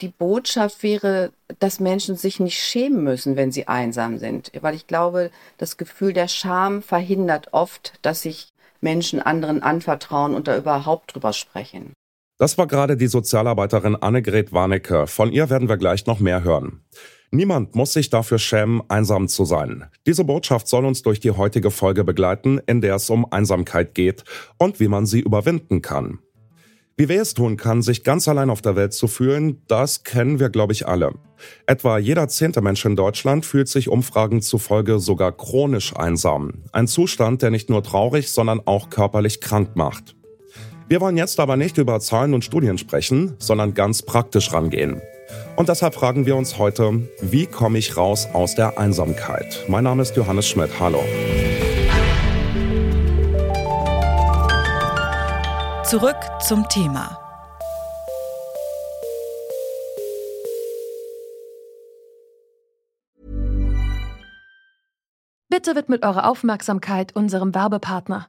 die Botschaft wäre, dass Menschen sich nicht schämen müssen, wenn sie einsam sind. Weil ich glaube, das Gefühl der Scham verhindert oft, dass sich Menschen anderen anvertrauen und da überhaupt drüber sprechen. Das war gerade die Sozialarbeiterin Annegret Warnecke. Von ihr werden wir gleich noch mehr hören. Niemand muss sich dafür schämen, einsam zu sein. Diese Botschaft soll uns durch die heutige Folge begleiten, in der es um Einsamkeit geht und wie man sie überwinden kann. Wie weh es tun kann, sich ganz allein auf der Welt zu fühlen, das kennen wir, glaube ich, alle. Etwa jeder zehnte Mensch in Deutschland fühlt sich Umfragen zufolge sogar chronisch einsam. Ein Zustand, der nicht nur traurig, sondern auch körperlich krank macht. Wir wollen jetzt aber nicht über Zahlen und Studien sprechen, sondern ganz praktisch rangehen. Und deshalb fragen wir uns heute, wie komme ich raus aus der Einsamkeit? Mein Name ist Johannes Schmidt. Hallo. Zurück zum Thema. Bitte widmet eure Aufmerksamkeit unserem Werbepartner.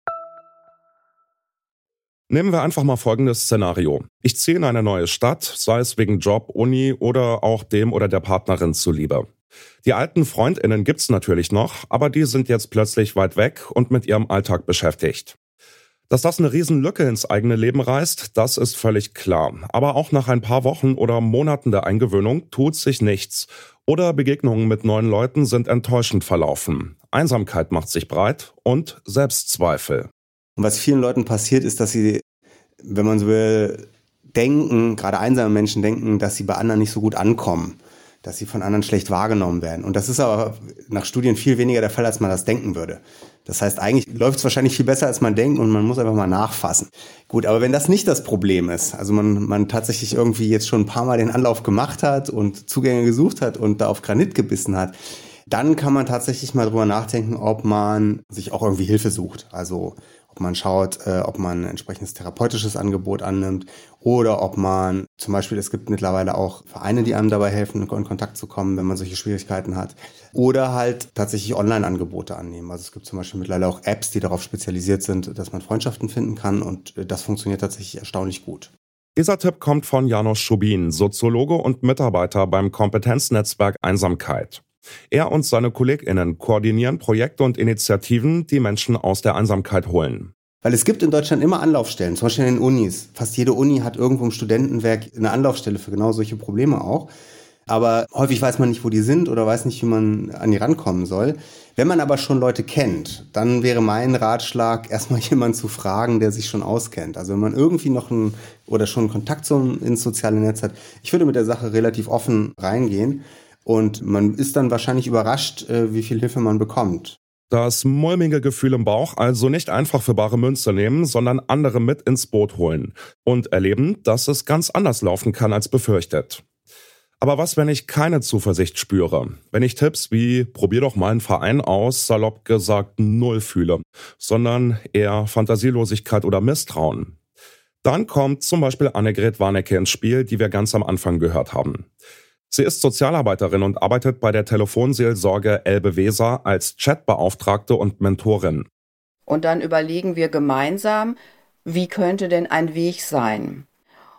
Nehmen wir einfach mal folgendes Szenario. Ich ziehe in eine neue Stadt, sei es wegen Job, Uni oder auch dem oder der Partnerin zuliebe. Die alten Freundinnen gibt's natürlich noch, aber die sind jetzt plötzlich weit weg und mit ihrem Alltag beschäftigt. Dass das eine Riesenlücke ins eigene Leben reißt, das ist völlig klar. Aber auch nach ein paar Wochen oder Monaten der Eingewöhnung tut sich nichts. Oder Begegnungen mit neuen Leuten sind enttäuschend verlaufen. Einsamkeit macht sich breit und Selbstzweifel. Und was vielen Leuten passiert, ist, dass sie, wenn man so will, denken, gerade einsame Menschen denken, dass sie bei anderen nicht so gut ankommen, dass sie von anderen schlecht wahrgenommen werden. Und das ist aber nach Studien viel weniger der Fall, als man das denken würde. Das heißt, eigentlich läuft es wahrscheinlich viel besser, als man denkt und man muss einfach mal nachfassen. Gut, aber wenn das nicht das Problem ist, also man, man tatsächlich irgendwie jetzt schon ein paar Mal den Anlauf gemacht hat und Zugänge gesucht hat und da auf Granit gebissen hat, dann kann man tatsächlich mal drüber nachdenken, ob man sich auch irgendwie Hilfe sucht. Also ob man schaut, äh, ob man ein entsprechendes therapeutisches Angebot annimmt oder ob man zum Beispiel, es gibt mittlerweile auch Vereine, die einem dabei helfen, in Kontakt zu kommen, wenn man solche Schwierigkeiten hat. Oder halt tatsächlich Online-Angebote annehmen. Also es gibt zum Beispiel mittlerweile auch Apps, die darauf spezialisiert sind, dass man Freundschaften finden kann und äh, das funktioniert tatsächlich erstaunlich gut. Dieser Tipp kommt von Janos Schubin, Soziologe und Mitarbeiter beim Kompetenznetzwerk Einsamkeit. Er und seine KollegInnen koordinieren Projekte und Initiativen, die Menschen aus der Einsamkeit holen. Weil es gibt in Deutschland immer Anlaufstellen, zum Beispiel in den Unis. Fast jede Uni hat irgendwo im Studentenwerk eine Anlaufstelle für genau solche Probleme auch. Aber häufig weiß man nicht, wo die sind oder weiß nicht, wie man an die rankommen soll. Wenn man aber schon Leute kennt, dann wäre mein Ratschlag, erstmal jemanden zu fragen, der sich schon auskennt. Also wenn man irgendwie noch einen oder schon Kontakt ins soziale Netz hat, ich würde mit der Sache relativ offen reingehen und man ist dann wahrscheinlich überrascht, äh, wie viel Hilfe man bekommt. Das mulmige Gefühl im Bauch also nicht einfach für bare Münze nehmen, sondern andere mit ins Boot holen und erleben, dass es ganz anders laufen kann als befürchtet. Aber was, wenn ich keine Zuversicht spüre? Wenn ich Tipps wie probier doch mal einen Verein aus, salopp gesagt null fühle, sondern eher Fantasielosigkeit oder Misstrauen? Dann kommt zum Beispiel Annegret Warnecke ins Spiel, die wir ganz am Anfang gehört haben. Sie ist Sozialarbeiterin und arbeitet bei der Telefonseelsorge Elbe Weser als Chatbeauftragte und Mentorin. Und dann überlegen wir gemeinsam, wie könnte denn ein Weg sein?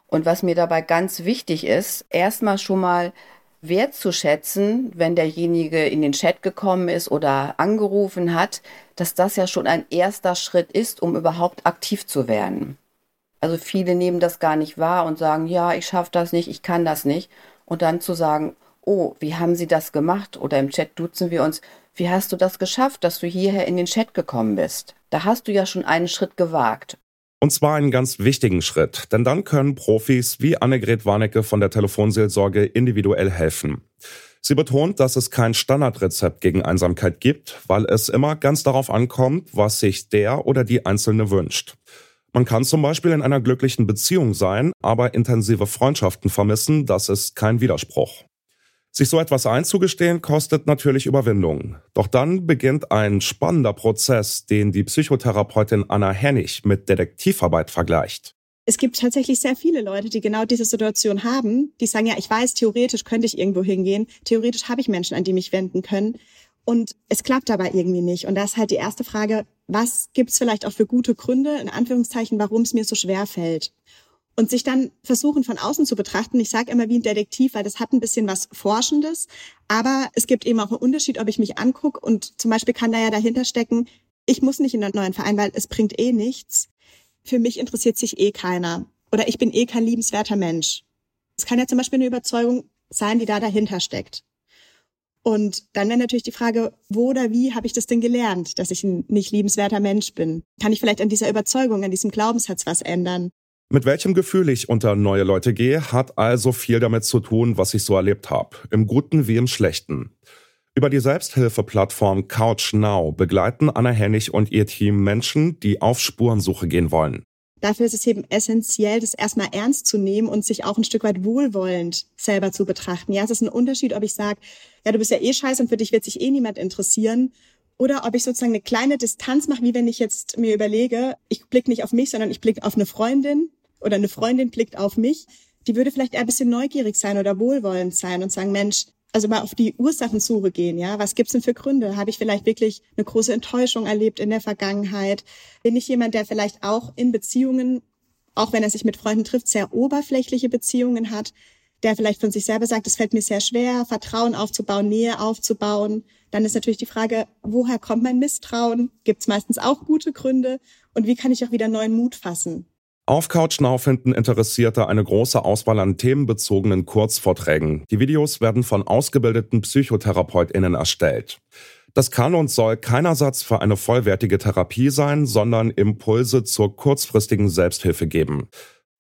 Und was mir dabei ganz wichtig ist, erstmal schon mal wertzuschätzen, wenn derjenige in den Chat gekommen ist oder angerufen hat, dass das ja schon ein erster Schritt ist, um überhaupt aktiv zu werden. Also viele nehmen das gar nicht wahr und sagen, ja, ich schaffe das nicht, ich kann das nicht und dann zu sagen, oh, wie haben Sie das gemacht? Oder im Chat duzen wir uns, wie hast du das geschafft, dass du hierher in den Chat gekommen bist? Da hast du ja schon einen Schritt gewagt. Und zwar einen ganz wichtigen Schritt, denn dann können Profis wie Annegret Warnecke von der Telefonseelsorge individuell helfen. Sie betont, dass es kein Standardrezept gegen Einsamkeit gibt, weil es immer ganz darauf ankommt, was sich der oder die Einzelne wünscht. Man kann zum Beispiel in einer glücklichen Beziehung sein, aber intensive Freundschaften vermissen, das ist kein Widerspruch. Sich so etwas einzugestehen, kostet natürlich Überwindung. Doch dann beginnt ein spannender Prozess, den die Psychotherapeutin Anna Hennig mit Detektivarbeit vergleicht. Es gibt tatsächlich sehr viele Leute, die genau diese Situation haben, die sagen, ja, ich weiß, theoretisch könnte ich irgendwo hingehen, theoretisch habe ich Menschen, an die mich wenden können. Und es klappt aber irgendwie nicht. Und da ist halt die erste Frage, was gibt's vielleicht auch für gute Gründe, in Anführungszeichen, warum es mir so schwer fällt? und sich dann versuchen von außen zu betrachten. Ich sage immer wie ein Detektiv, weil das hat ein bisschen was Forschendes, aber es gibt eben auch einen Unterschied, ob ich mich angucke und zum Beispiel kann da ja dahinter stecken, ich muss nicht in einen neuen Verein, weil es bringt eh nichts. Für mich interessiert sich eh keiner oder ich bin eh kein liebenswerter Mensch. Es kann ja zum Beispiel eine Überzeugung sein, die da dahinter steckt. Und dann wäre natürlich die Frage, wo oder wie habe ich das denn gelernt, dass ich ein nicht liebenswerter Mensch bin? Kann ich vielleicht an dieser Überzeugung, an diesem Glaubenssatz was ändern? Mit welchem Gefühl ich unter neue Leute gehe, hat also viel damit zu tun, was ich so erlebt habe, im Guten wie im Schlechten. Über die Selbsthilfeplattform Couch Now begleiten Anna Hennig und ihr Team Menschen, die auf Spurensuche gehen wollen. Dafür ist es eben essentiell, das erstmal ernst zu nehmen und sich auch ein Stück weit wohlwollend selber zu betrachten. Ja, es ist ein Unterschied, ob ich sage, ja, du bist ja eh scheiße und für dich wird sich eh niemand interessieren. Oder ob ich sozusagen eine kleine Distanz mache, wie wenn ich jetzt mir überlege, ich blicke nicht auf mich, sondern ich blicke auf eine Freundin oder eine Freundin blickt auf mich, die würde vielleicht eher ein bisschen neugierig sein oder wohlwollend sein und sagen, Mensch, also mal auf die Ursachensuche gehen, ja. Was gibt's denn für Gründe? Habe ich vielleicht wirklich eine große Enttäuschung erlebt in der Vergangenheit? Bin ich jemand, der vielleicht auch in Beziehungen, auch wenn er sich mit Freunden trifft, sehr oberflächliche Beziehungen hat, der vielleicht von sich selber sagt, es fällt mir sehr schwer, Vertrauen aufzubauen, Nähe aufzubauen. Dann ist natürlich die Frage, woher kommt mein Misstrauen? Gibt's meistens auch gute Gründe? Und wie kann ich auch wieder neuen Mut fassen? Auf CouchNow Interessierte eine große Auswahl an themenbezogenen Kurzvorträgen. Die Videos werden von ausgebildeten PsychotherapeutInnen erstellt. Das kann und soll kein Ersatz für eine vollwertige Therapie sein, sondern Impulse zur kurzfristigen Selbsthilfe geben.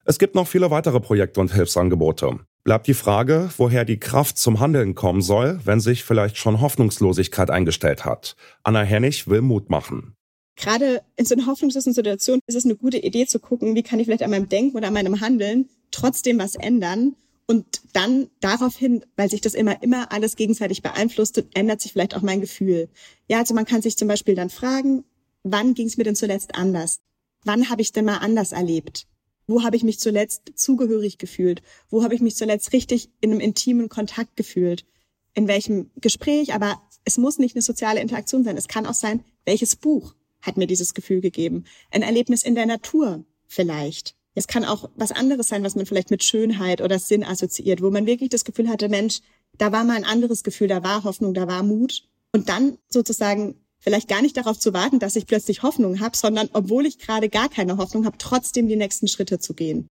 Es gibt noch viele weitere Projekte und Hilfsangebote. Bleibt die Frage, woher die Kraft zum Handeln kommen soll, wenn sich vielleicht schon Hoffnungslosigkeit eingestellt hat. Anna Hennig will Mut machen gerade in so einer hoffnungslosen Situation ist es eine gute Idee zu gucken, wie kann ich vielleicht an meinem Denken oder an meinem Handeln trotzdem was ändern und dann daraufhin, weil sich das immer, immer alles gegenseitig beeinflusst, ändert sich vielleicht auch mein Gefühl. Ja, also man kann sich zum Beispiel dann fragen, wann ging es mir denn zuletzt anders? Wann habe ich denn mal anders erlebt? Wo habe ich mich zuletzt zugehörig gefühlt? Wo habe ich mich zuletzt richtig in einem intimen Kontakt gefühlt? In welchem Gespräch? Aber es muss nicht eine soziale Interaktion sein. Es kann auch sein, welches Buch hat mir dieses Gefühl gegeben. Ein Erlebnis in der Natur vielleicht. Es kann auch was anderes sein, was man vielleicht mit Schönheit oder Sinn assoziiert, wo man wirklich das Gefühl hatte, Mensch, da war mal ein anderes Gefühl, da war Hoffnung, da war Mut. Und dann sozusagen vielleicht gar nicht darauf zu warten, dass ich plötzlich Hoffnung habe, sondern obwohl ich gerade gar keine Hoffnung habe, trotzdem die nächsten Schritte zu gehen.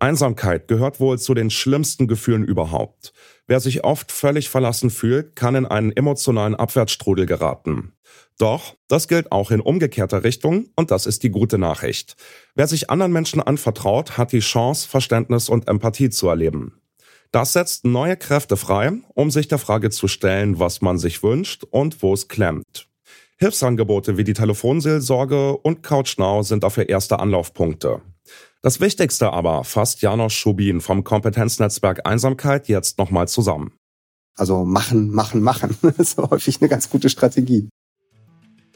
Einsamkeit gehört wohl zu den schlimmsten Gefühlen überhaupt. Wer sich oft völlig verlassen fühlt, kann in einen emotionalen Abwärtsstrudel geraten. Doch, das gilt auch in umgekehrter Richtung und das ist die gute Nachricht. Wer sich anderen Menschen anvertraut, hat die Chance, Verständnis und Empathie zu erleben. Das setzt neue Kräfte frei, um sich der Frage zu stellen, was man sich wünscht und wo es klemmt. Hilfsangebote wie die Telefonseelsorge und CouchNow sind dafür erste Anlaufpunkte. Das Wichtigste aber fasst Janosch Schubin vom Kompetenznetzwerk Einsamkeit jetzt nochmal zusammen. Also machen, machen, machen. Das ist häufig eine ganz gute Strategie.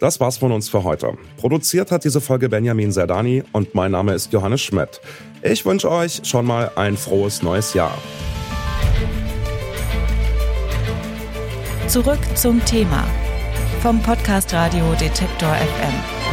Das war's von uns für heute. Produziert hat diese Folge Benjamin Serdani und mein Name ist Johannes Schmidt. Ich wünsche euch schon mal ein frohes neues Jahr. Zurück zum Thema vom Podcast Radio Detektor FM.